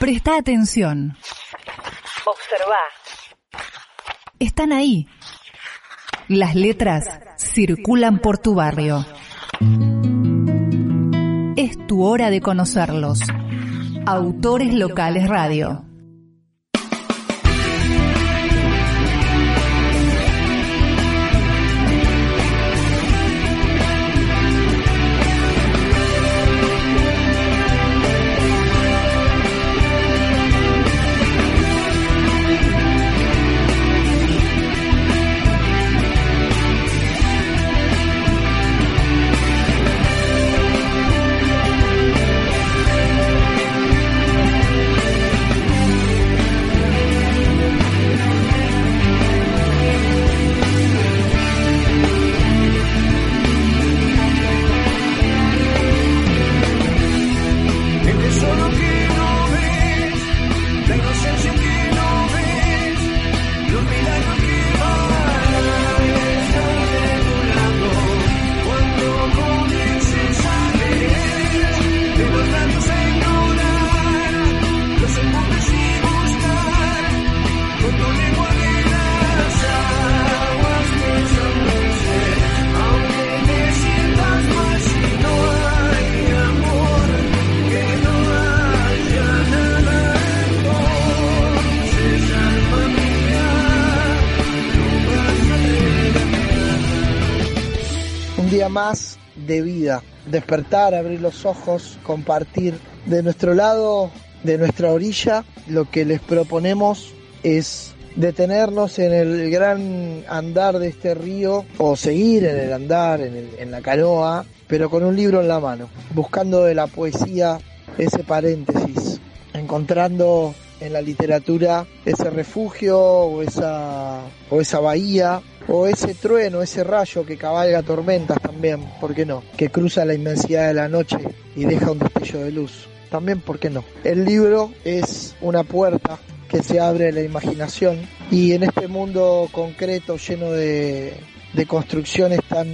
Presta atención. Observa. Están ahí. Las letras circulan por tu barrio. Es tu hora de conocerlos. Autores Locales Radio. Más de vida. Despertar, abrir los ojos, compartir. De nuestro lado, de nuestra orilla, lo que les proponemos es detenernos en el gran andar de este río o seguir en el andar, en, en la canoa, pero con un libro en la mano, buscando de la poesía ese paréntesis, encontrando en la literatura ese refugio o esa, o esa bahía o ese trueno, ese rayo que cabalga tormentas también, ¿por qué no? Que cruza la inmensidad de la noche y deja un destello de luz. También, ¿por qué no? El libro es una puerta que se abre a la imaginación y en este mundo concreto lleno de, de construcciones tan,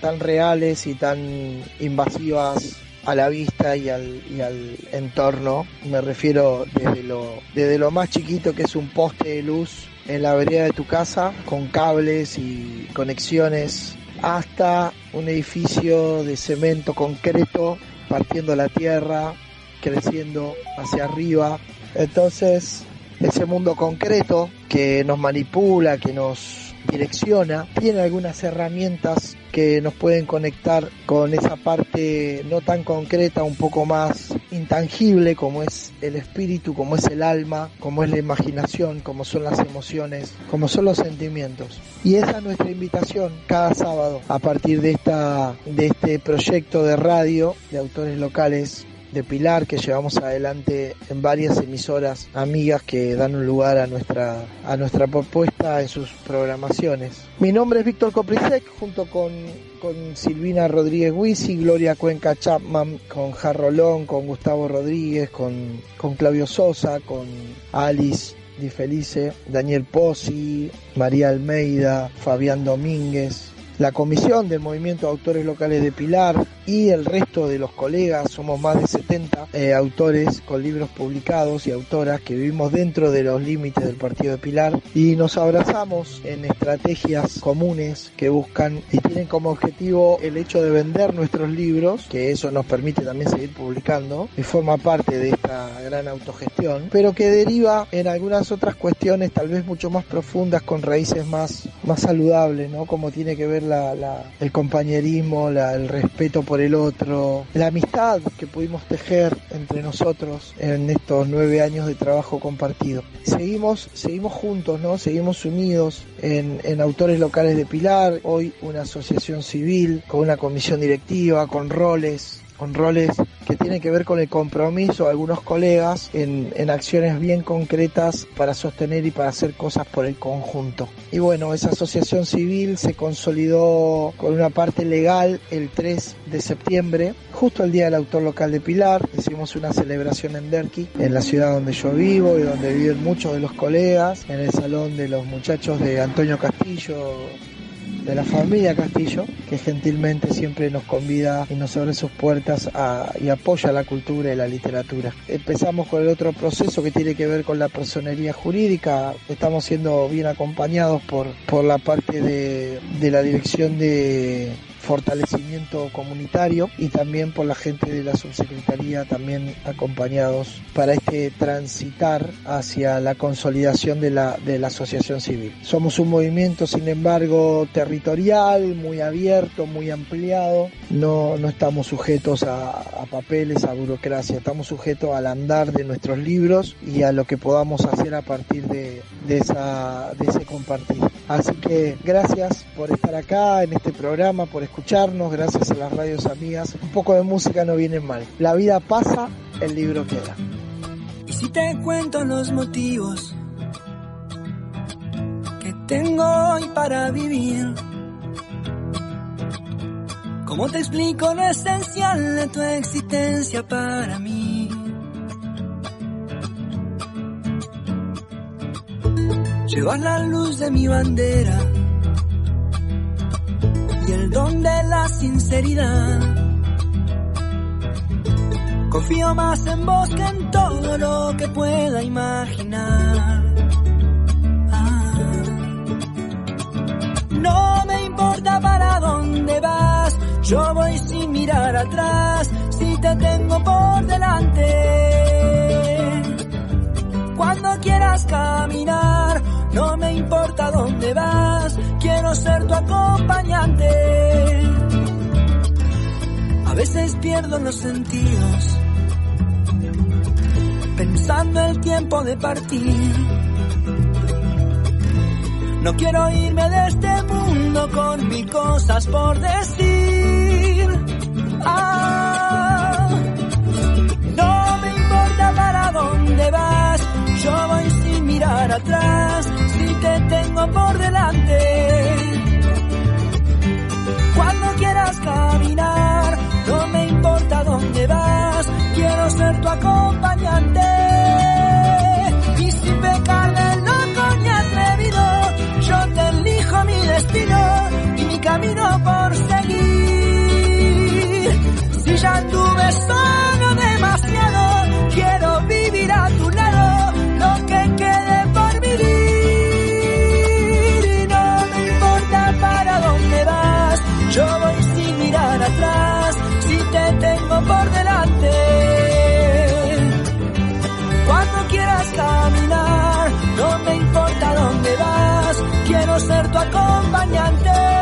tan reales y tan invasivas a la vista y al, y al entorno. Me refiero desde lo, desde lo más chiquito que es un poste de luz en la vereda de tu casa con cables y conexiones hasta un edificio de cemento concreto partiendo la tierra, creciendo hacia arriba. Entonces, ese mundo concreto que nos manipula, que nos direcciona, tiene algunas herramientas que nos pueden conectar con esa parte no tan concreta, un poco más intangible como es el espíritu, como es el alma, como es la imaginación, como son las emociones, como son los sentimientos. Y esa es nuestra invitación cada sábado a partir de esta de este proyecto de radio de autores locales de Pilar que llevamos adelante en varias emisoras amigas que dan un lugar a nuestra, a nuestra propuesta en sus programaciones. Mi nombre es Víctor Coprisek, junto con, con Silvina Rodríguez Huisi, Gloria Cuenca Chapman, con Jarrolón, con Gustavo Rodríguez, con, con Claudio Sosa, con Alice Di Felice, Daniel Pozzi, María Almeida, Fabián Domínguez, la comisión del Movimiento de Autores Locales de Pilar y el resto de los colegas, somos más de 70 eh, autores con libros publicados y autoras que vivimos dentro de los límites del Partido de Pilar y nos abrazamos en estrategias comunes que buscan y tienen como objetivo el hecho de vender nuestros libros, que eso nos permite también seguir publicando y forma parte de esta gran autogestión, pero que deriva en algunas otras cuestiones tal vez mucho más profundas con raíces más, más saludables, ¿no? Como tiene que ver el compañerismo, el respeto por el otro, la amistad que pudimos tejer entre nosotros en estos nueve años de trabajo compartido. Seguimos, seguimos juntos, ¿no? Seguimos unidos en, en autores locales de Pilar, hoy una asociación civil con una comisión directiva, con roles con roles que tienen que ver con el compromiso de algunos colegas en, acciones bien concretas para sostener y para hacer cosas por el conjunto. Y bueno, esa asociación civil se consolidó con una parte legal el 3 de septiembre, justo el día del autor local de Pilar. Hicimos una celebración en Derqui, en la ciudad donde yo vivo y donde viven muchos de los colegas, en el salón de los muchachos de Antonio Castillo, de la familia Castillo, que gentilmente siempre nos convida y nos abre sus puertas y apoya la cultura y la literatura. Empezamos con el otro proceso que tiene que ver con la personería jurídica. Estamos siendo bien acompañados por, por la parte de, de la dirección de fortalecimiento comunitario y también por la gente de la subsecretaría también acompañados para este transitar hacia la consolidación de la, de la asociación civil. Somos un movimiento, sin embargo, territorial, muy abierto, muy ampliado, no, no estamos sujetos a, a papeles, a burocracia, estamos sujetos al andar de nuestros libros y a lo que podamos hacer a partir de, de, esa, de ese compartir. Así que gracias por estar acá en este programa, por escucharnos, gracias a las radios amigas. Un poco de música no viene mal. La vida pasa, el libro queda. Y si te cuento los motivos que tengo hoy para vivir, ¿cómo te explico lo esencial de tu existencia para mí? Llevas la luz de mi bandera el don de la sinceridad. Confío más en vos que en todo lo que pueda imaginar. Ah. No me importa para dónde vas, yo voy sin mirar atrás, si te tengo por delante. Importa dónde vas, quiero ser tu acompañante. A veces pierdo los sentidos, pensando el tiempo de partir. No quiero irme de este mundo con mil cosas por decir. Ah, no me importa para dónde vas, yo voy sin mirar atrás te tengo por delante. Cuando quieras caminar, no me importa dónde vas, quiero ser tu acompañante. Y sin pecar del loco ni atrevido, yo te elijo mi destino y mi camino por seguir. Si ya anduve solo demasiado, ser tu acompañante.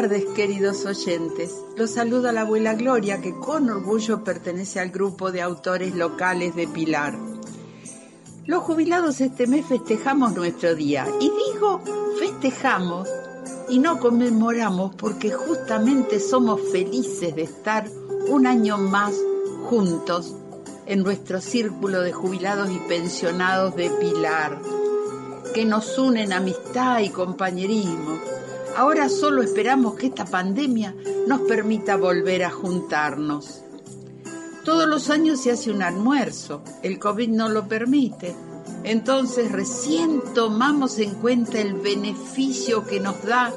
Tardes, queridos oyentes. Los saluda la abuela Gloria, que con orgullo pertenece al grupo de autores locales de Pilar. Los jubilados este mes festejamos nuestro día. Y digo festejamos y no conmemoramos porque justamente somos felices de estar un año más juntos en nuestro círculo de jubilados y pensionados de Pilar, que nos unen amistad y compañerismo. Ahora solo esperamos que esta pandemia nos permita volver a juntarnos. Todos los años se hace un almuerzo, el COVID no lo permite. Entonces recién tomamos en cuenta el beneficio que nos da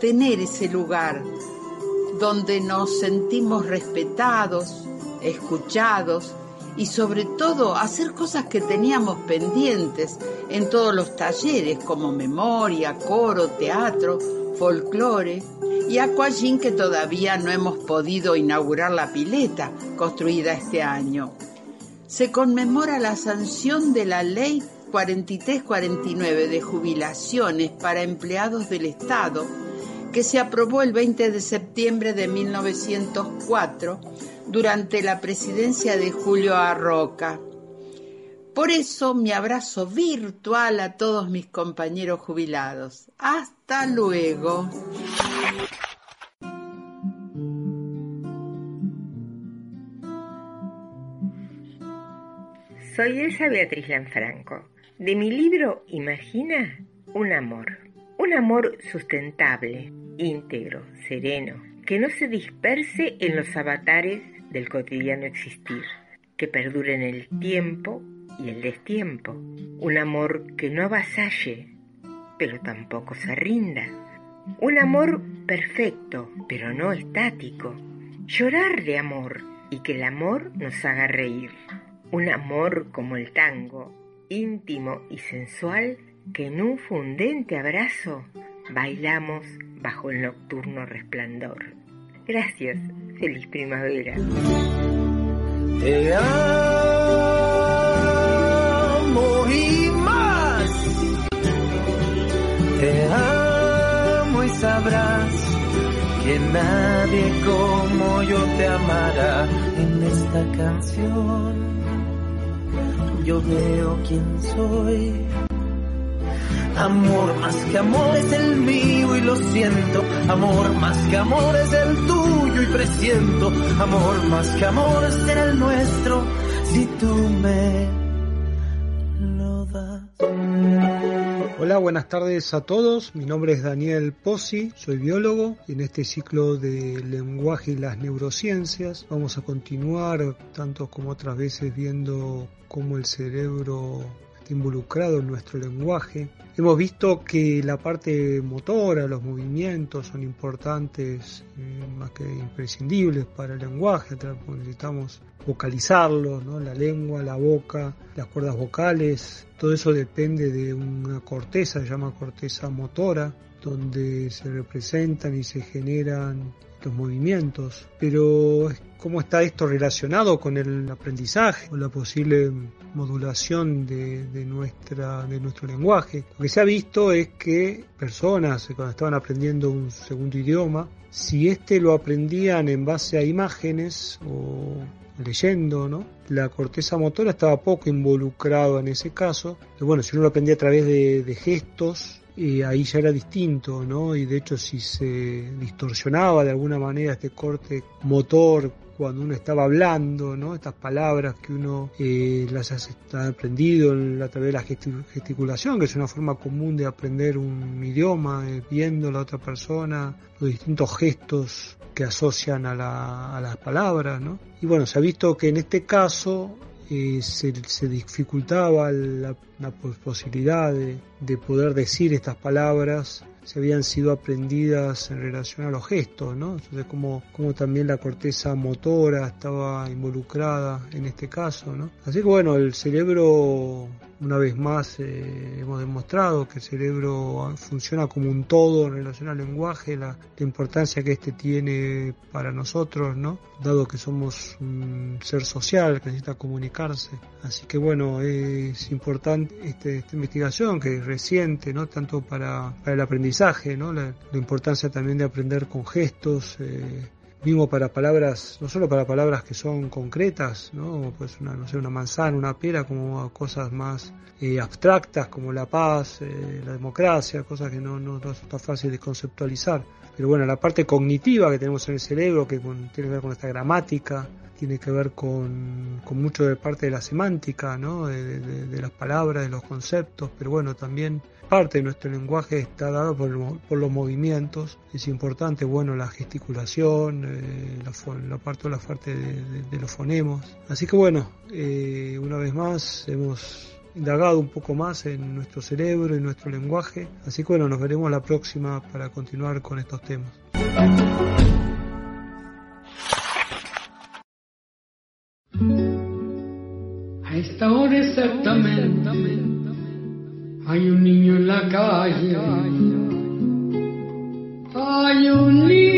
tener ese lugar donde nos sentimos respetados, escuchados y sobre todo hacer cosas que teníamos pendientes en todos los talleres como memoria, coro, teatro, folclore y aquagym que todavía no hemos podido inaugurar la pileta construida este año. Se conmemora la sanción de la ley 4349 de jubilaciones para empleados del Estado que se aprobó el 20 de septiembre de 1904 durante la presidencia de Julio Arroca. Por eso mi abrazo virtual a todos mis compañeros jubilados. Hasta luego. Soy Elsa Beatriz Lanfranco. De mi libro Imagina un amor. Un amor sustentable, íntegro, sereno, que no se disperse en los avatares del cotidiano existir, que perdure en el tiempo y el destiempo. Un amor que no avasalle, pero tampoco se rinda. Un amor perfecto, pero no estático. Llorar de amor y que el amor nos haga reír. Un amor como el tango, íntimo y sensual, que en un fundente abrazo bailamos bajo el nocturno resplandor. Gracias, feliz primavera. Te amo y sabrás que nadie como yo te amará en esta canción. Yo veo quién soy Amor más que amor es el mío y lo siento. Amor más que amor es el tuyo y presiento. Amor más que amor será el nuestro si tú me lo das. Hola, buenas tardes a todos. Mi nombre es Daniel Pozzi, soy biólogo y en este ciclo de lenguaje y las neurociencias vamos a continuar, tanto como otras veces, viendo cómo el cerebro involucrado en nuestro lenguaje. Hemos visto que la parte motora, los movimientos son importantes, eh, más que imprescindibles para el lenguaje, necesitamos vocalizarlos, ¿no? la lengua, la boca, las cuerdas vocales, todo eso depende de una corteza, se llama corteza motora, donde se representan y se generan los movimientos, pero ¿cómo está esto relacionado con el aprendizaje o la posible modulación de, nuestra, de nuestro lenguaje? Lo que se ha visto es que personas cuando estaban aprendiendo un segundo idioma, si éste lo aprendían en base a imágenes o leyendo, ¿no? La corteza motora estaba poco involucrada en ese caso. Bueno, si uno lo aprendía a través de, gestos, ahí ya era distinto, ¿no? Y de hecho si se distorsionaba de alguna manera este corte motor cuando uno estaba hablando, ¿no? Estas palabras que uno eh, las ha aprendido a través de la gesticulación, que es una forma común de aprender un idioma, eh, viendo a la otra persona, los distintos gestos que asocian a, la, a las palabras, ¿no? Y bueno, se ha visto que en este caso eh, se, se, dificultaba la, posibilidad de, poder decir estas palabras se habían sido aprendidas en relación a los gestos, ¿no? Entonces, como, como también la corteza motora estaba involucrada en este caso, ¿no? Así que bueno, el cerebro una vez más eh, hemos demostrado que el cerebro funciona como un todo en relación al lenguaje, la, importancia que este tiene para nosotros, ¿no? Dado que somos un ser social que necesita comunicarse. Así que bueno, es importante este, esta investigación que es reciente, ¿no? Tanto para, el aprendizaje, ¿no? La, importancia también de aprender con gestos. Eh, mismo para palabras, no solo para palabras que son concretas, ¿no? Pues una, no sé, una manzana, una pera, como cosas más eh, abstractas como la paz, eh, la democracia, cosas que no, no, no son fácil de conceptualizar. Pero bueno, la parte cognitiva que tenemos en el cerebro, que tiene que ver con esta gramática, tiene que ver con, con mucho de parte de la semántica, ¿no? De, de, las palabras, de los conceptos, pero bueno, también parte de nuestro lenguaje está dado por, los movimientos. Es importante, bueno, la gesticulación, eh, la, parte la parte de, los fonemos. Así que bueno, eh, una vez más hemos indagado un poco más en nuestro cerebro y nuestro lenguaje. Así que bueno, nos veremos la próxima para continuar con estos temas. A esta hora exactamente hay un niño en la calle. Hay un niño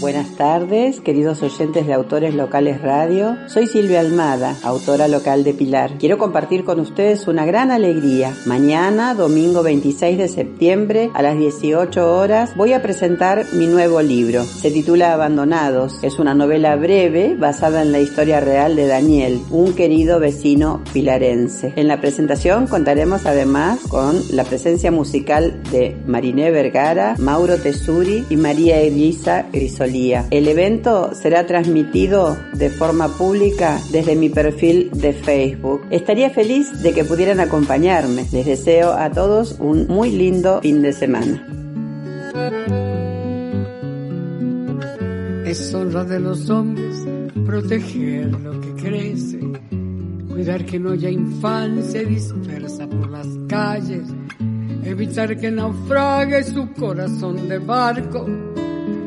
Buenas tardes, queridos oyentes de Autores Locales Radio. Soy Silvia Almada, autora local de Pilar. Quiero compartir con ustedes una gran alegría. Mañana, domingo 26 de septiembre, a las 18 horas, voy a presentar mi nuevo libro. Se titula Abandonados. Es una novela breve basada en la historia real de Daniel, un querido vecino pilarense. En la presentación contaremos además con la presencia musical de Mariné Vergara, Mauro Tesuri y María Elisa El evento será transmitido de forma pública desde mi perfil de Facebook. Estaría feliz de que pudieran acompañarme. Les deseo a todos un muy lindo fin de semana. Es honra de los hombres proteger lo que crece, cuidar que no haya infancia dispersa por las calles, evitar que naufrague su corazón de barco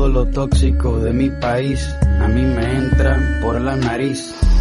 Todo lo tóxico de mi país a mí me entra por la nariz.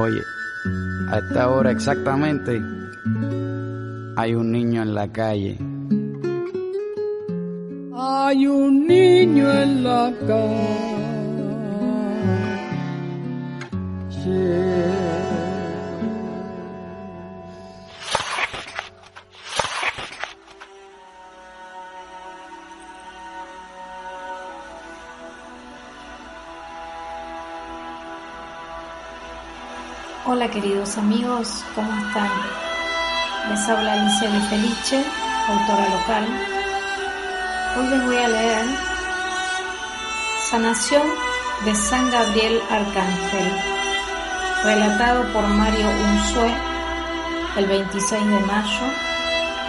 Oye, a esta hora exactamente hay un niño en la calle. Hay un niño en la calle. Hola queridos amigos, ¿cómo están? Les habla Alicia Di Felice, autora local. Hoy les voy a leer Sanación de San Gabriel Arcángel, relatado por Mario Unzué el 26 de mayo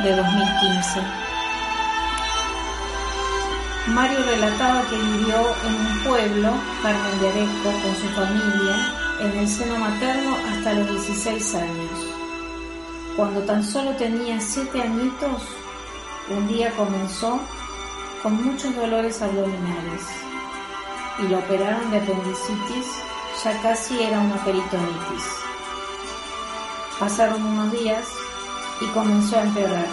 de 2015. Mario relataba que vivió en un pueblo, Carmen de Areco, con su familia, en el seno materno hasta los 16 años. Cuando tan solo tenía 7 añitos, un día comenzó con muchos dolores abdominales y lo operaron de apendicitis, ya casi era una peritonitis. Pasaron unos días y comenzó a empeorar.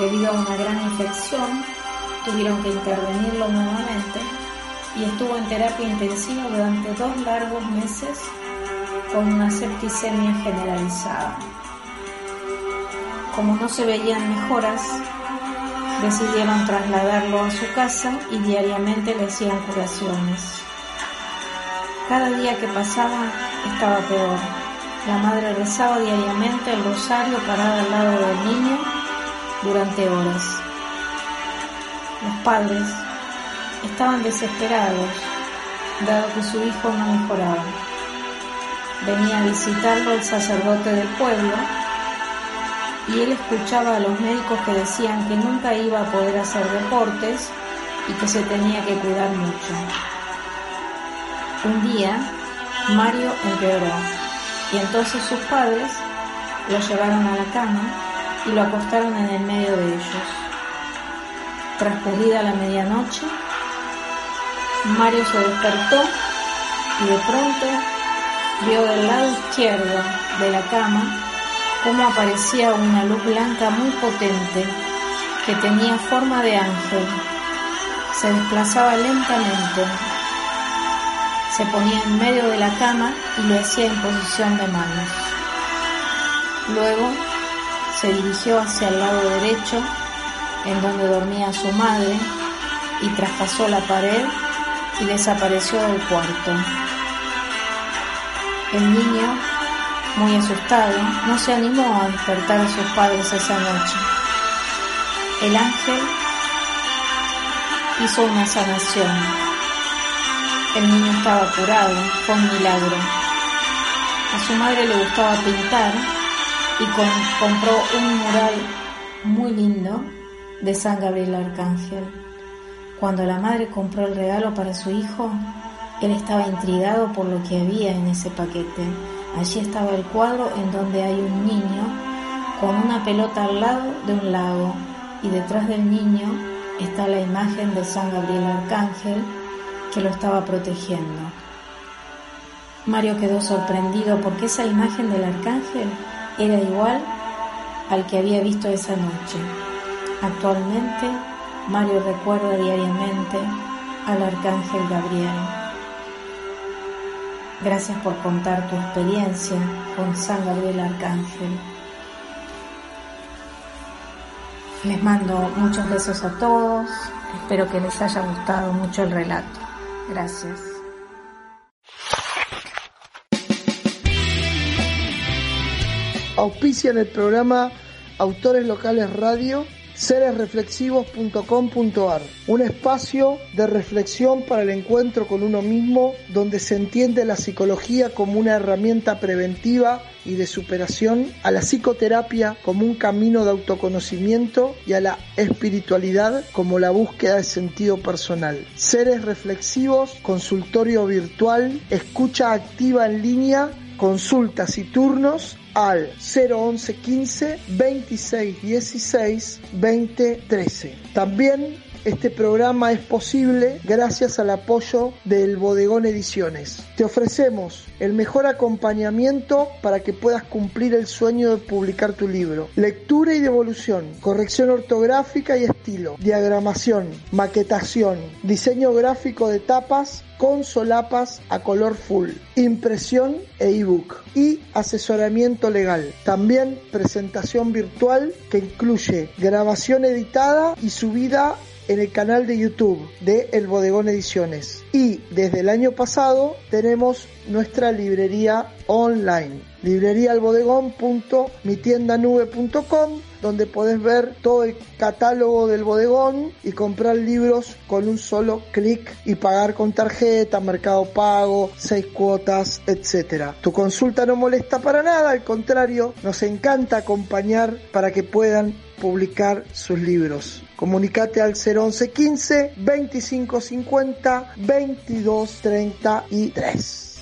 Debido a una gran infección, tuvieron que intervenirlo nuevamente y estuvo en terapia intensiva durante dos largos meses con una septicemia generalizada. Como no se veían mejoras, decidieron trasladarlo a su casa y diariamente le hacían curaciones. Cada día que pasaba estaba peor. La madre rezaba diariamente el rosario parada al lado del niño durante horas. Los padres estaban desesperados, dado que su hijo no mejoraba. Venía a visitarlo el sacerdote del pueblo y él escuchaba a los médicos que decían que nunca iba a poder hacer deportes y que se tenía que cuidar mucho. Un día, Mario empeoró y entonces sus padres lo llevaron a la cama y lo acostaron en el medio de ellos. Transcurrida la medianoche, Mario se despertó y de pronto vio del lado izquierdo de la cama cómo aparecía una luz blanca muy potente que tenía forma de ángel. Se desplazaba lentamente. Se ponía en medio de la cama y lo hacía en posición de manos. Luego se dirigió hacia el lado derecho, en donde dormía su madre, y traspasó la pared y desapareció del cuarto. El niño muy asustado, no se animó a despertar a sus padres esa noche. El ángel hizo una sanación. El niño estaba curado, fue un milagro. A su madre le gustaba pintar y compró un mural muy lindo de San Gabriel Arcángel. Cuando la madre compró el regalo para su hijo, él estaba intrigado por lo que había en ese paquete Allí estaba el cuadro en donde hay un niño con una pelota al lado de un lago y detrás del niño está la imagen de San Gabriel Arcángel que lo estaba protegiendo. Mario quedó sorprendido porque esa imagen del arcángel era igual al que había visto esa noche. Actualmente, Mario recuerda diariamente al arcángel Gabriel. Gracias por contar tu experiencia con San Gabriel Arcángel. Les mando muchos besos a todos. Espero que les haya gustado mucho el relato. Gracias. Auspicia en el programa Autores Locales Radio seresreflexivos.com.ar, un espacio de reflexión para el encuentro con uno mismo donde se entiende la psicología como una herramienta preventiva y de superación, a la psicoterapia como un camino de autoconocimiento y a la espiritualidad como la búsqueda de sentido personal. Seres reflexivos, consultorio virtual, escucha activa en línea, consultas y turnos al 011 15 26 16 20 13. También este programa es posible gracias al apoyo del Bodegón Ediciones. Te ofrecemos el mejor acompañamiento para que puedas cumplir el sueño de publicar tu libro. Lectura y devolución, corrección ortográfica y estilo, diagramación, maquetación, diseño gráfico de tapas con solapas a color full, impresión e ebook y asesoramiento legal. También presentación virtual que incluye grabación editada y subida en el canal de YouTube de El Bodegón Ediciones. Y desde el año pasado tenemos nuestra librería online, libreriaalbodegón.mitiendanube.com, donde podés ver todo el catálogo del bodegón y comprar libros con un solo clic y pagar con tarjeta, mercado pago, seis cuotas, etc. Tu consulta no molesta para nada, al contrario, nos encanta acompañar para que puedan publicar sus libros. Comunicate al 011 15 25 50 22 33.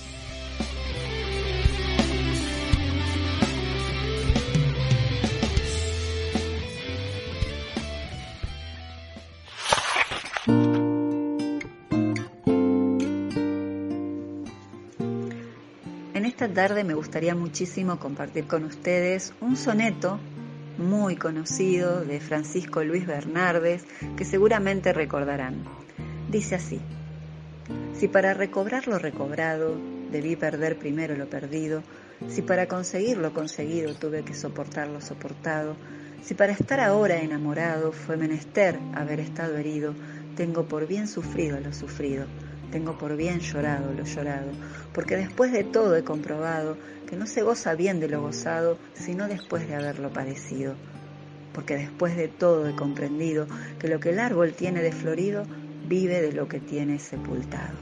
En esta tarde me gustaría muchísimo compartir con ustedes un soneto muy conocido de Francisco Luis Bernardes que seguramente recordarán. Dice así, si para recobrar lo recobrado debí perder primero lo perdido, si para conseguir lo conseguido tuve que soportar lo soportado, si para estar ahora enamorado fue menester haber estado herido, tengo por bien sufrido lo sufrido, tengo por bien llorado lo llorado, porque después de todo he comprobado que no se goza bien de lo gozado, sino después de haberlo padecido. Porque después de todo he comprendido que lo que el árbol tiene de florido vive de lo que tiene sepultado.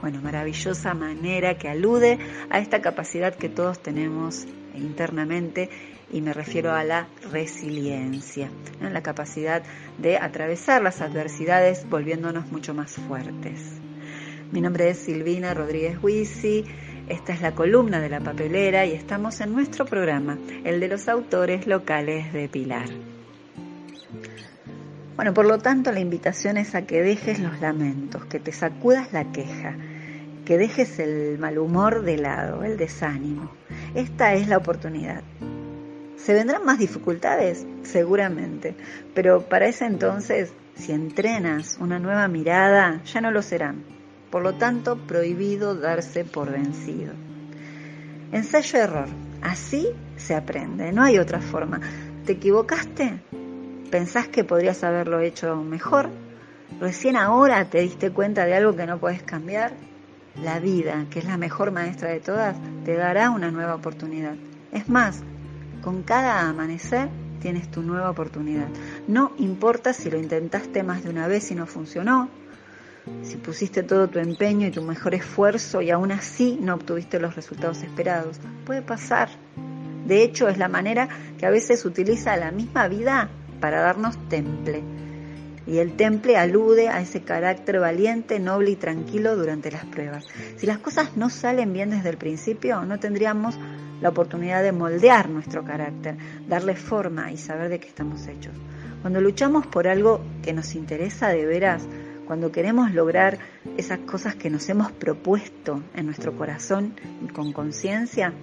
Bueno, maravillosa manera que alude a esta capacidad que todos tenemos internamente y me refiero a la resiliencia, la capacidad de atravesar las adversidades volviéndonos mucho más fuertes. Mi nombre es Silvina Rodríguez Huisi, esta es la columna de la papelera y estamos en nuestro programa, el de los autores locales de Pilar. Bueno, por lo tanto la invitación es a que dejes los lamentos, que te sacudas la queja, que dejes el mal humor de lado, el desánimo. Esta es la oportunidad. ¿Se vendrán más dificultades? Seguramente, pero para ese entonces, si entrenas una nueva mirada, ya no lo serán. Por lo tanto, prohibido darse por vencido. Ensayo-error. Así se aprende, no hay otra forma. ¿Te equivocaste? ¿Pensás que podrías haberlo hecho mejor? ¿Recién ahora te diste cuenta de algo que no puedes cambiar? La vida, que es la mejor maestra de todas, te dará una nueva oportunidad. Es más, con cada amanecer tienes tu nueva oportunidad. No importa si lo intentaste más de una vez y no funcionó, si pusiste todo tu empeño y tu mejor esfuerzo y aún así no obtuviste los resultados esperados. Puede pasar. De hecho, es la manera que a veces utiliza la misma vida para darnos temple. Y el temple alude a ese carácter valiente, noble y tranquilo durante las pruebas. Si las cosas no salen bien desde el principio, no tendríamos la oportunidad de moldear nuestro carácter, darle forma y saber de qué estamos hechos. Cuando luchamos por algo que nos interesa de veras, cuando queremos lograr esas cosas que nos hemos propuesto en nuestro corazón y con conciencia,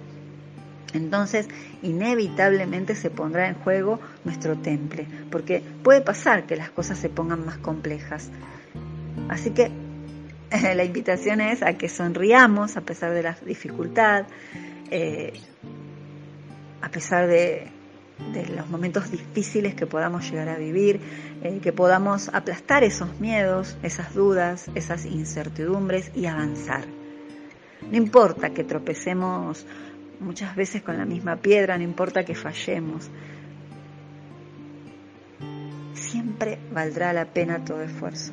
entonces inevitablemente se pondrá en juego nuestro temple, porque puede pasar que las cosas se pongan más complejas. Así que la invitación es a que sonriamos a pesar de la dificultad, eh, a pesar de, de los momentos difíciles que podamos llegar a vivir, eh, que podamos aplastar esos miedos, esas dudas, esas incertidumbres y avanzar. No importa que tropecemos muchas veces con la misma piedra, no importa que fallemos, siempre valdrá la pena todo esfuerzo.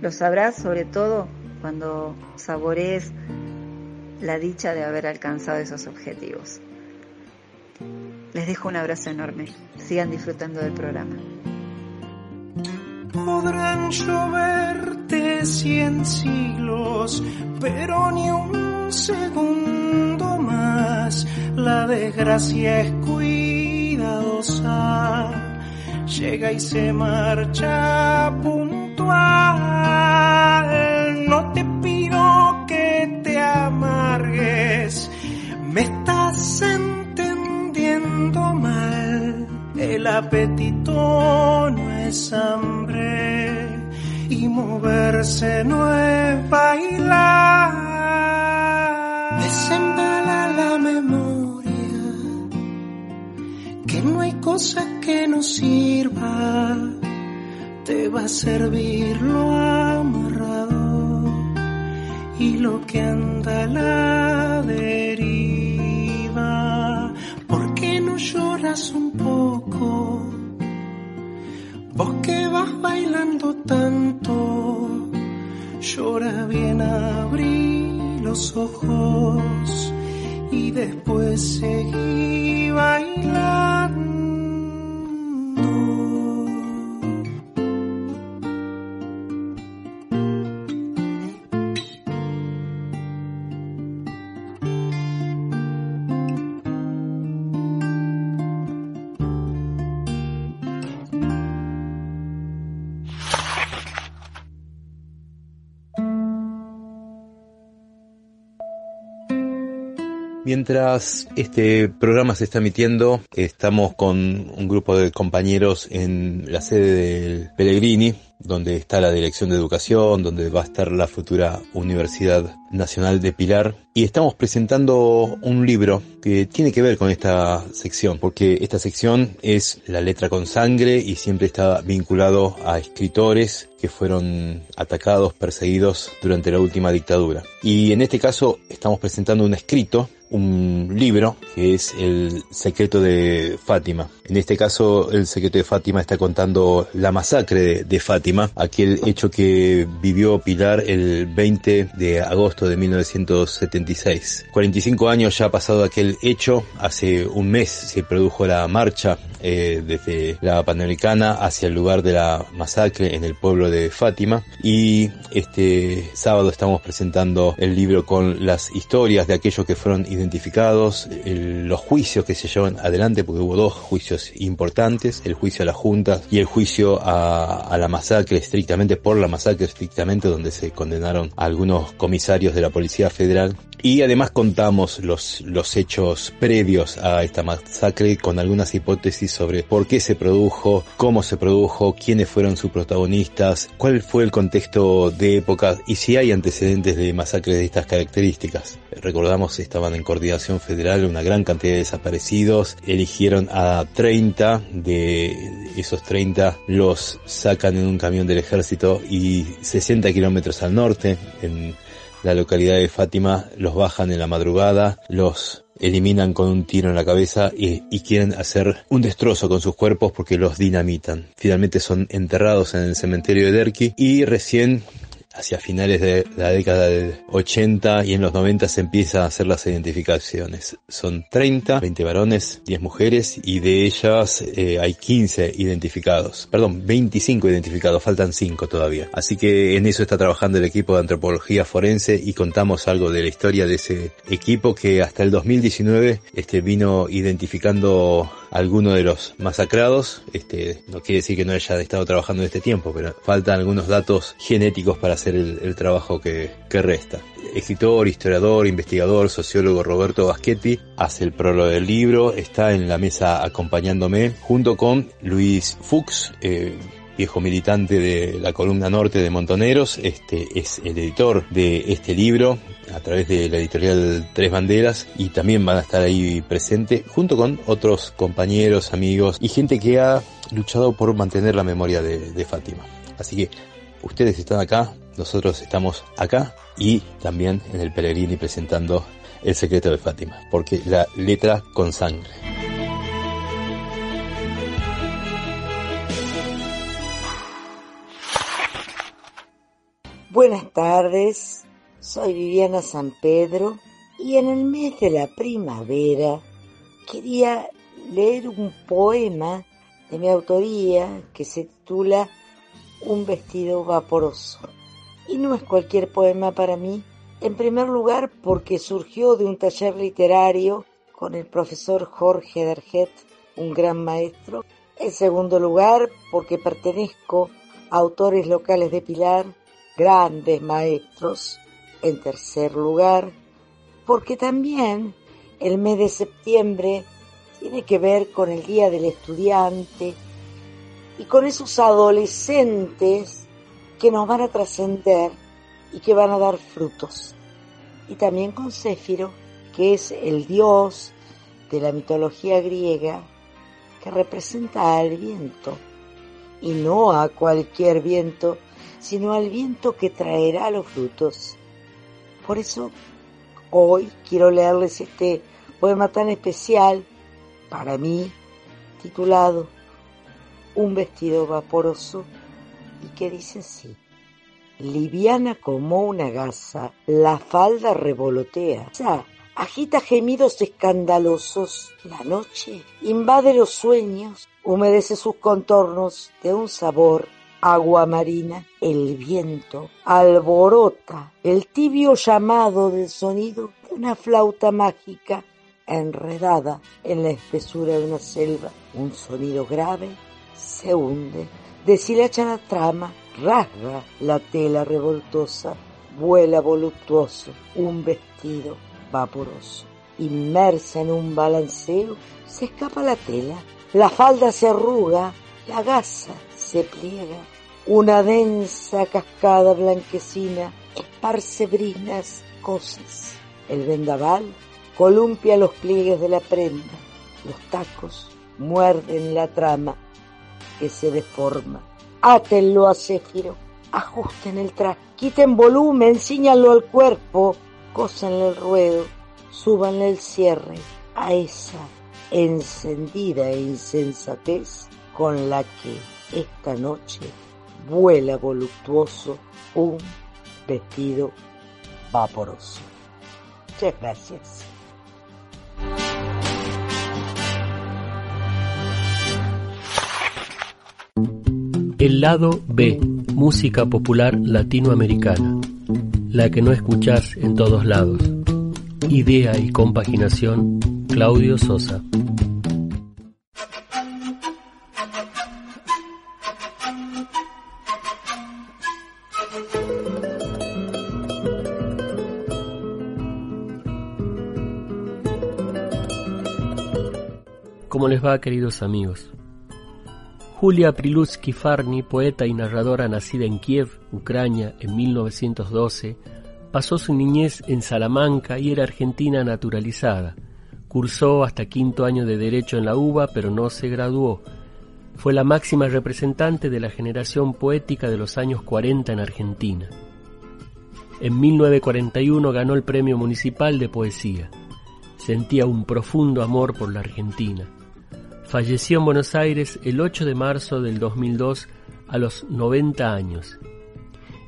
Lo sabrás sobre todo cuando saborees la dicha de haber alcanzado esos objetivos. Les dejo un abrazo enorme. Sigan disfrutando del programa. Podrán lloverte cien siglos, pero ni un segundo más. La desgracia es cuidadosa, llega y se marcha puntual. El apetito no es hambre y moverse no es bailar. Desembala la memoria, que no hay cosa que no sirva te va a servir lo amarrado y lo que anda a la deriva. ¿Por qué no lloras un poco? Vos que vas bailando tanto, llora bien, abrí los ojos y después seguí bailando. Mientras este programa se está emitiendo, estamos con un grupo de compañeros en la sede del Pellegrini, donde está la Dirección de Educación, donde va a estar la futura Universidad Nacional de Pilar. Y estamos presentando un libro que tiene que ver con esta sección, porque esta sección es la letra con sangre y siempre está vinculado a escritores que fueron atacados, perseguidos durante la última dictadura. Y en este caso estamos presentando un escrito un libro que es El secreto de Fátima. En este caso, El secreto de Fátima está contando la masacre de, Fátima, aquel hecho que vivió Pilar el 20 de agosto de 1976. 45 años ya ha pasado aquel hecho, hace un mes se produjo la marcha eh, desde la Panamericana hacia el lugar de la masacre en el pueblo de Fátima y este sábado estamos presentando el libro con las historias de aquellos que fueron identificados, los juicios que se llevan adelante, porque hubo dos juicios importantes, el juicio a la Junta y el juicio a, la masacre estrictamente, por la masacre estrictamente, donde se condenaron a algunos comisarios de la Policía Federal. Y además contamos los, los hechos previos a esta masacre con algunas hipótesis sobre por qué se produjo, cómo se produjo, quiénes fueron sus protagonistas, cuál fue el contexto de época y si hay antecedentes de masacres de estas características. Recordamos estaban en coordinación federal una gran cantidad de desaparecidos, eligieron a 30 de esos 30 los sacan en un camión del ejército y 60 kilómetros al norte en la localidad de Fátima. Los bajan en la madrugada, los eliminan con un tiro en la cabeza y, y, quieren hacer un destrozo con sus cuerpos porque los dinamitan. Finalmente son enterrados en el cementerio de Derqui y recién hacia finales de la década del 80 y en los 90 se empieza a hacer las identificaciones. Son 30, 20 varones, 10 mujeres y de ellas eh, hay 15 identificados. Perdón, 25 identificados, faltan 5 todavía. Así que en eso está trabajando el equipo de antropología forense y contamos algo de la historia de ese equipo que hasta el 2019 este, vino identificando alguno de los masacrados. Este, no quiere decir que no haya estado trabajando en este tiempo, pero faltan algunos datos genéticos para hacer el, trabajo que, resta escritor, historiador, investigador, sociólogo Roberto Baschetti hace el prólogo del libro, está en la mesa acompañándome junto con Luis Fuchs, eh, viejo militante de la columna norte de Montoneros, este es el editor de este libro a través de la editorial Tres Banderas y también van a estar ahí presente junto con otros compañeros, amigos y gente que ha luchado por mantener la memoria de, de Fátima. Así que ustedes están acá, nosotros estamos acá y también en el Pellegrini presentando El secreto de Fátima, porque la letra con sangre. Buenas tardes, soy Viviana San Pedro y en el mes de la primavera quería leer un poema de mi autoría que se titula Un vestido vaporoso. Y no es cualquier poema para mí, en primer lugar porque surgió de un taller literario con el profesor Jorge Derget, un gran maestro. En segundo lugar porque pertenezco a autores locales de Pilar grandes maestros. En tercer lugar, porque también el mes de septiembre tiene que ver con el Día del Estudiante y con esos adolescentes que nos van a trascender y que van a dar frutos. Y también con Céfiro, que es el dios de la mitología griega que representa al viento y no a cualquier viento, sino al viento que traerá los frutos. Por eso hoy quiero leerles este poema tan especial para mí, titulado Un vestido vaporoso, y que dice así. Liviana como una gasa, la falda revolotea. Agita gemidos escandalosos. La noche invade los sueños, humedece sus contornos de un sabor agua marina, el viento alborota el tibio llamado del sonido de una flauta mágica enredada en la espesura de una selva. Un sonido grave se hunde, deshilacha la trama, rasga la tela revoltosa, vuela voluptuoso un vestido vaporoso. Inmersa en un balanceo, se escapa la tela, la falda se arruga, la gasa se pliega, una densa cascada blanquecina esparce brinas cosas. El vendaval columpia los pliegues de la prenda, los tacos muerden la trama que se deforma. Átenlo a Céfiro, ajusten el traje, quiten volumen, ciñanlo al cuerpo, cósanle el ruedo, súbanle el cierre a esa encendida insensatez con la que esta noche vuela voluptuoso un vestido vaporoso. Muchas gracias. El lado B, música popular latinoamericana, la que no escuchás en todos lados. Idea y compaginación, Claudio Sosa. ¿Cómo les va, queridos amigos? Julia Prilutsky Farni, poeta y narradora nacida en Kiev, Ucrania, en 1912, pasó su niñez en Salamanca y era argentina naturalizada. Cursó hasta quinto año de Derecho en la UBA, pero no se graduó. Fue la máxima representante de la generación poética de los años 40 en Argentina. En 1941 ganó el Premio Municipal de Poesía. Sentía un profundo amor por la Argentina. Falleció en Buenos Aires el 8 de marzo del 2002 a los 90 años.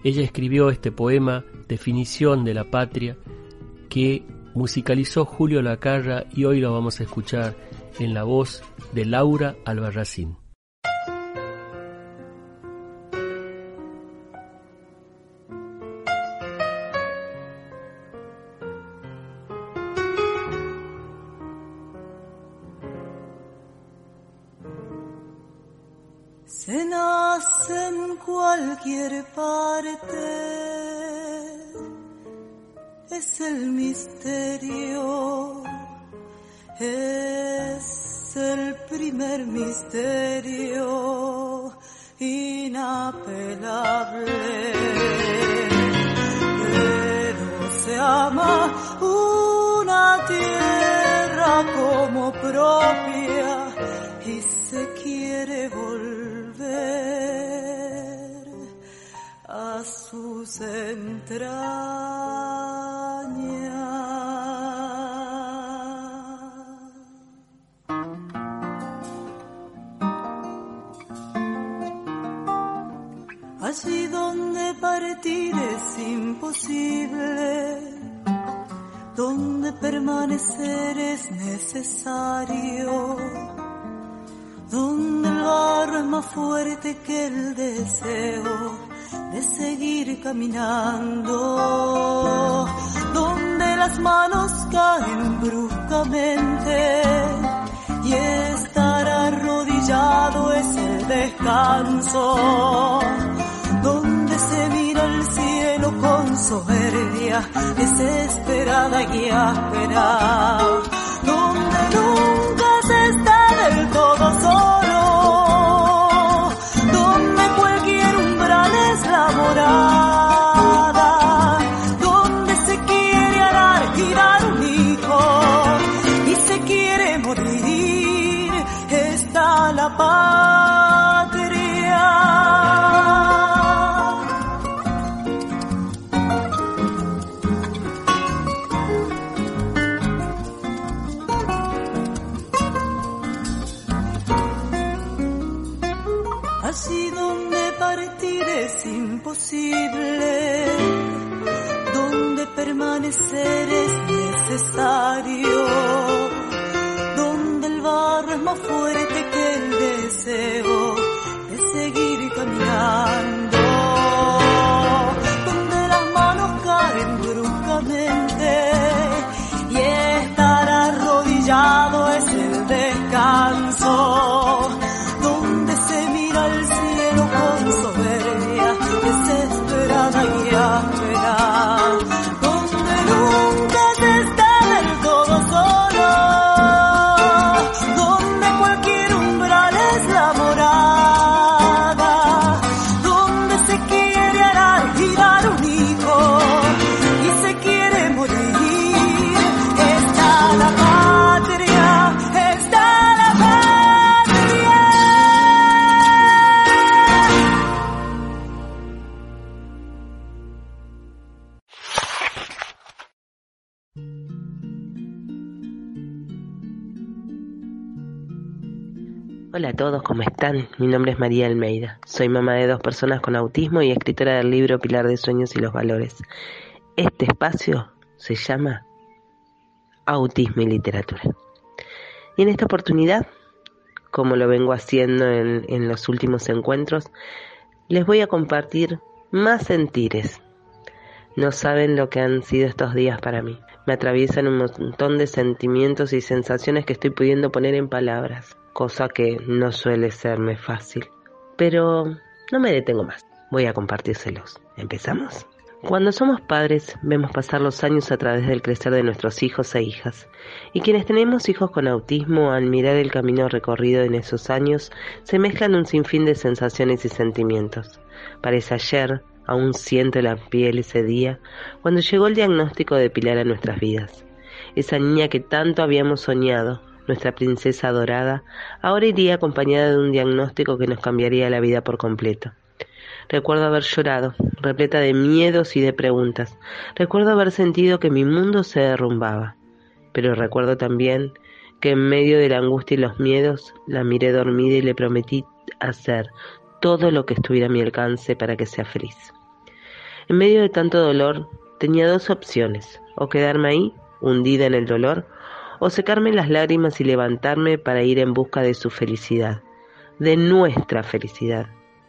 Ella escribió este poema Definición de la Patria que musicalizó Julio Lacarra y hoy lo vamos a escuchar en la voz de Laura Albarracín. En cualquier parte, es el misterio, es el primer misterio inapelable. Pero se ama una tierra como propia a sus entrañas. Allí donde partir es imposible, donde permanecer es necesario donde el barro es más fuerte que el deseo de seguir caminando, donde las manos caen bruscamente y estar arrodillado es el descanso, donde se mira el cielo con soberbia desesperada y áspera, Mi nombre es María Almeida. Soy mamá de dos personas con autismo y escritora del libro Pilar de Sueños y los Valores. Este espacio se llama Autismo y Literatura. Y en esta oportunidad, como lo vengo haciendo en, en los últimos encuentros, les voy a compartir más sentires. No saben lo que han sido estos días para mí. Me atraviesan un montón de sentimientos y sensaciones que estoy pudiendo poner en palabras, cosa que no suele serme fácil. Pero no me detengo más. Voy a compartírselos. ¿Empezamos? Cuando somos padres, vemos pasar los años a través del crecer de nuestros hijos e hijas. Y quienes tenemos hijos con autismo, al mirar el camino recorrido en esos años, se mezclan un sinfín de sensaciones y sentimientos. Parece ayer, aún siento en la piel ese día, cuando llegó el diagnóstico de Pilar a nuestras vidas. Esa niña que tanto habíamos soñado, nuestra princesa adorada, ahora iría acompañada de un diagnóstico que nos cambiaría la vida por completo. Recuerdo haber llorado, repleta de miedos y de preguntas. Recuerdo haber sentido que mi mundo se derrumbaba. Pero recuerdo también que en medio de la angustia y los miedos la miré dormida y le prometí hacer todo lo que estuviera a mi alcance para que sea feliz. En medio de tanto dolor tenía dos opciones, o quedarme ahí, hundida en el dolor, o secarme las lágrimas y levantarme para ir en busca de su felicidad, de nuestra felicidad.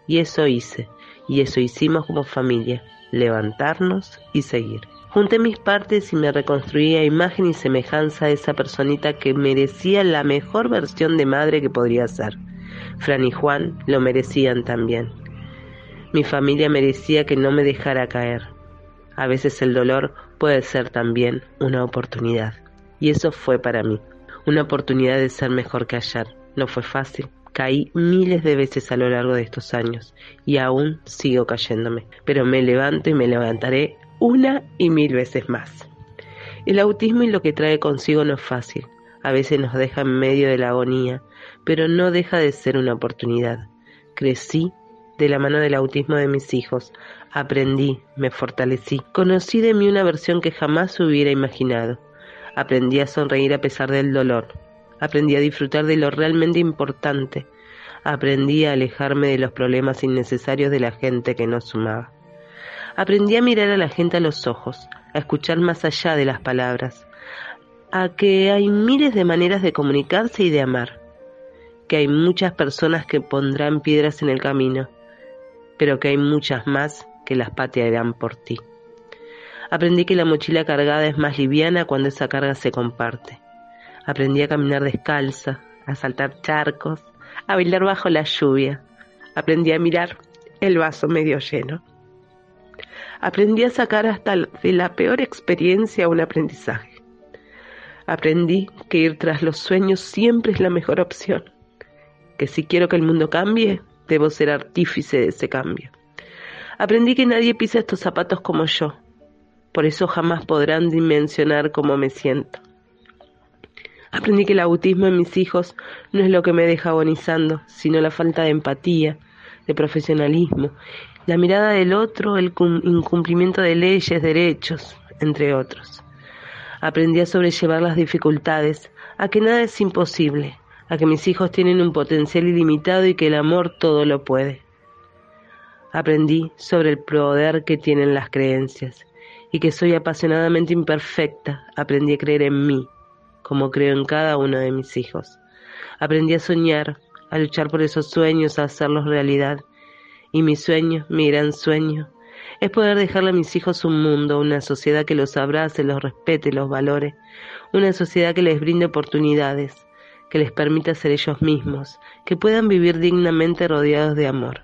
Y eso hice, y eso hicimos como familia, levantarnos y seguir. Junté mis partes y me reconstruí a imagen y semejanza de esa personita que merecía la mejor versión de madre que podría ser. Fran y Juan lo merecían también. Mi familia merecía que no me dejara caer. A veces el dolor puede ser también una oportunidad. Y eso fue para mí, una oportunidad de ser mejor que ayer. No fue fácil. Caí miles de veces a lo largo de estos años y aún sigo cayéndome, pero me levanto y me levantaré una y mil veces más. El autismo y lo que trae consigo no es fácil. A veces nos deja en medio de la agonía, pero no deja de ser una oportunidad. Crecí de la mano del autismo de mis hijos, aprendí, me fortalecí, conocí de mí una versión que jamás hubiera imaginado. Aprendí a sonreír a pesar del dolor. Aprendí a disfrutar de lo realmente importante. Aprendí a alejarme de los problemas innecesarios de la gente que no sumaba. Aprendí a mirar a la gente a los ojos, a escuchar más allá de las palabras, a que hay miles de maneras de comunicarse y de amar, que hay muchas personas que pondrán piedras en el camino, pero que hay muchas más que las patearán por ti. Aprendí que la mochila cargada es más liviana cuando esa carga se comparte. Aprendí a caminar descalza, a saltar charcos, a bailar bajo la lluvia. Aprendí a mirar el vaso medio lleno. Aprendí a sacar hasta de la peor experiencia un aprendizaje. Aprendí que ir tras los sueños siempre es la mejor opción. Que si quiero que el mundo cambie, debo ser artífice de ese cambio. Aprendí que nadie pisa estos zapatos como yo. Por eso jamás podrán dimensionar cómo me siento. Aprendí que el autismo en mis hijos no es lo que me deja agonizando, sino la falta de empatía, de profesionalismo, la mirada del otro, el incumplimiento de leyes, derechos, entre otros. Aprendí a sobrellevar las dificultades, a que nada es imposible, a que mis hijos tienen un potencial ilimitado y que el amor todo lo puede. Aprendí sobre el poder que tienen las creencias y que soy apasionadamente imperfecta. Aprendí a creer en mí, como creo en cada uno de mis hijos. Aprendí a soñar, a luchar por esos sueños, a hacerlos realidad. Y mi sueño, mi gran sueño, es poder dejarle a mis hijos un mundo, una sociedad que los abrace, los respete, los valore, una sociedad que les brinde oportunidades, que les permita ser ellos mismos, que puedan vivir dignamente rodeados de amor.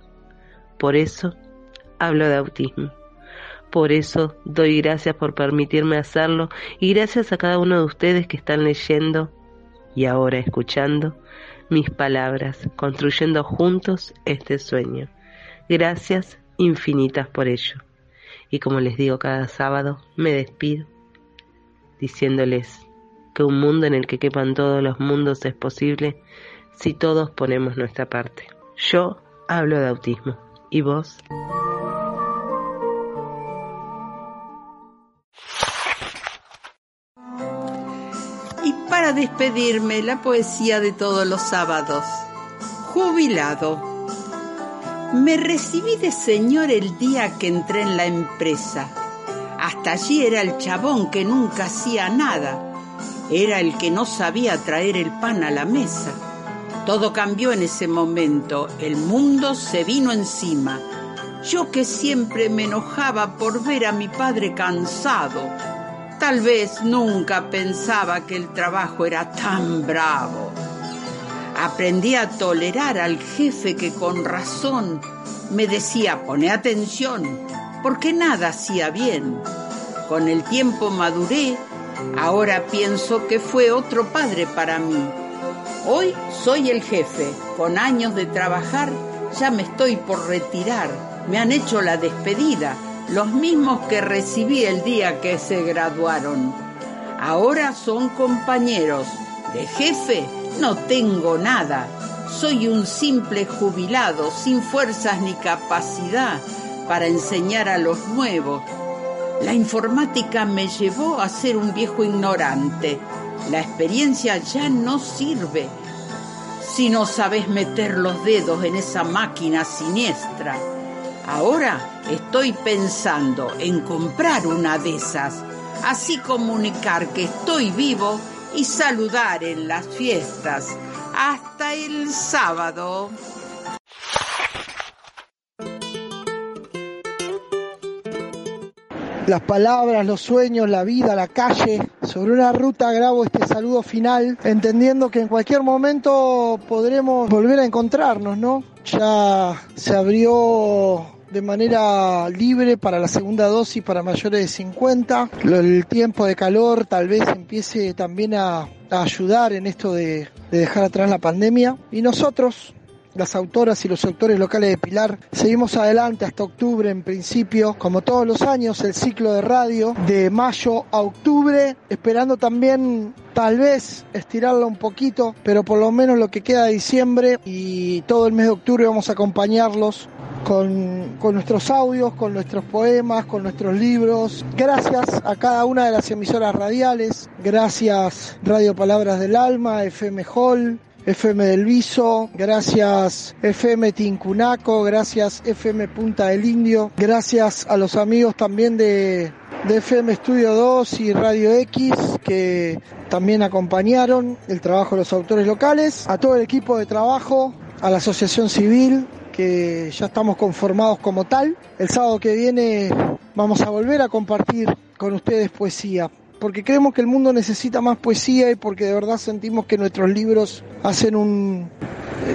Por eso hablo de autismo. Por eso doy gracias por permitirme hacerlo y gracias a cada uno de ustedes que están leyendo y ahora escuchando mis palabras, construyendo juntos este sueño. Gracias infinitas por ello. Y como les digo cada sábado, me despido diciéndoles que un mundo en el que quepan todos los mundos es posible si todos ponemos nuestra parte. Yo hablo de autismo. ¿Y vos? Para despedirme, la poesía de todos los sábados. Jubilado. Me recibí de señor el día que entré en la empresa. Hasta allí era el chabón que nunca hacía nada. Era el que no sabía traer el pan a la mesa. Todo cambió en ese momento. El mundo se vino encima. Yo que siempre me enojaba por ver a mi padre cansado. Tal vez nunca pensaba que el trabajo era tan bravo. Aprendí a tolerar al jefe que con razón me decía, pone atención, porque nada hacía bien. Con el tiempo maduré, ahora pienso que fue otro padre para mí. Hoy soy el jefe, con años de trabajar ya me estoy por retirar. Me han hecho la despedida, los mismos que recibí el día que se graduaron. Ahora son compañeros. De jefe no tengo nada. Soy un simple jubilado sin fuerzas ni capacidad para enseñar a los nuevos. La informática me llevó a ser un viejo ignorante. La experiencia ya no sirve si no sabes meter los dedos en esa máquina siniestra. Ahora estoy pensando en comprar una de esas, así comunicar que estoy vivo y saludar en las fiestas. Hasta el sábado. Las palabras, los sueños, la vida, la calle. Sobre una ruta grabo este saludo final, entendiendo que en cualquier momento podremos volver a encontrarnos, ¿no? Ya se abrió de manera libre para la segunda dosis para mayores de 50. El tiempo de calor tal vez empiece también a, ayudar en esto de dejar atrás la pandemia. Y nosotros, las autoras y los autores locales de Pilar. Seguimos adelante hasta octubre en principio, como todos los años, el ciclo de radio de mayo a octubre, esperando también tal vez estirarlo un poquito, pero por lo menos lo que queda de diciembre y todo el mes de octubre vamos a acompañarlos con, con, nuestros audios, con nuestros poemas, con nuestros libros. Gracias a cada una de las emisoras radiales, gracias Radio Palabras del Alma, FM Hall, FM del Viso, gracias FM Tincunaco, gracias FM Punta del Indio, gracias a los amigos también de, de FM Estudio 2 y Radio X que también acompañaron el trabajo de los autores locales, a todo el equipo de trabajo, a la Asociación Civil, que ya estamos conformados como tal. El sábado que viene vamos a volver a compartir con ustedes poesía porque creemos que el mundo necesita más poesía y porque de verdad sentimos que nuestros libros hacen un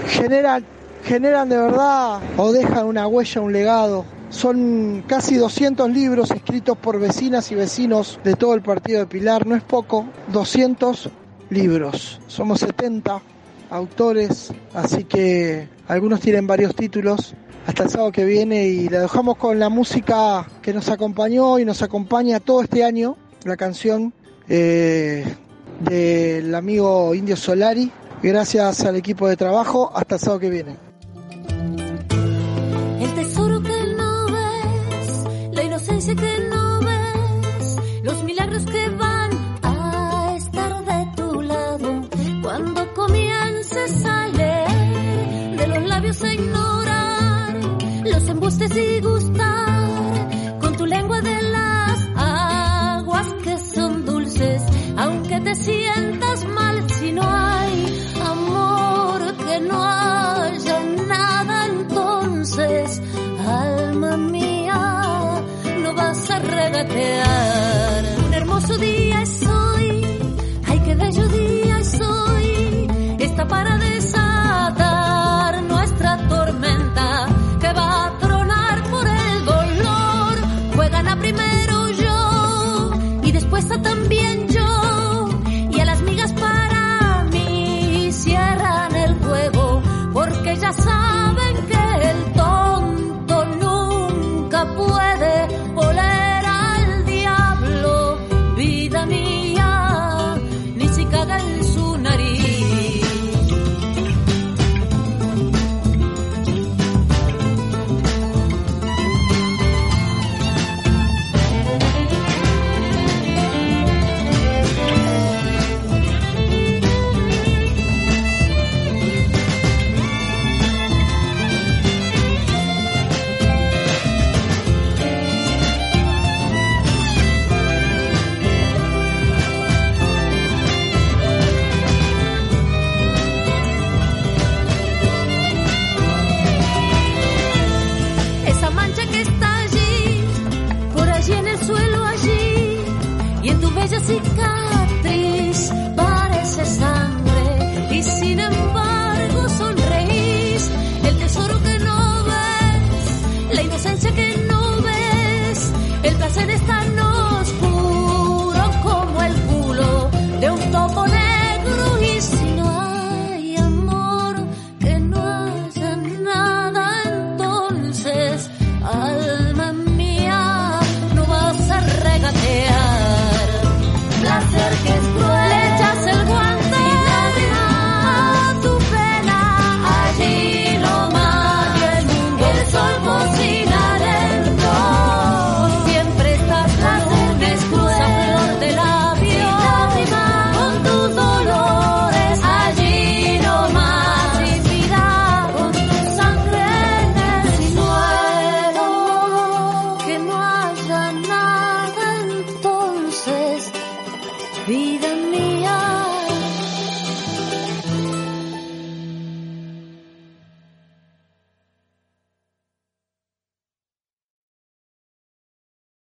generan generan de verdad o dejan una huella, un legado. Son casi 200 libros escritos por vecinas y vecinos de todo el partido de Pilar, no es poco, 200 libros. Somos 70 autores, así que algunos tienen varios títulos hasta el sábado que viene y la dejamos con la música que nos acompañó y nos acompaña todo este año la canción eh, del amigo Indio Solari. Gracias al equipo de trabajo. Hasta el sábado que viene. El tesoro que no ves, la inocencia que no ves, los milagros que van a estar de tu lado. Cuando comiences a leer de los labios a ignorar los embustes y sientas mal si no hay amor, que no haya nada entonces, alma mía, no vas a regatear. Un hermoso día es hoy, hay que bello día es hoy, esta parada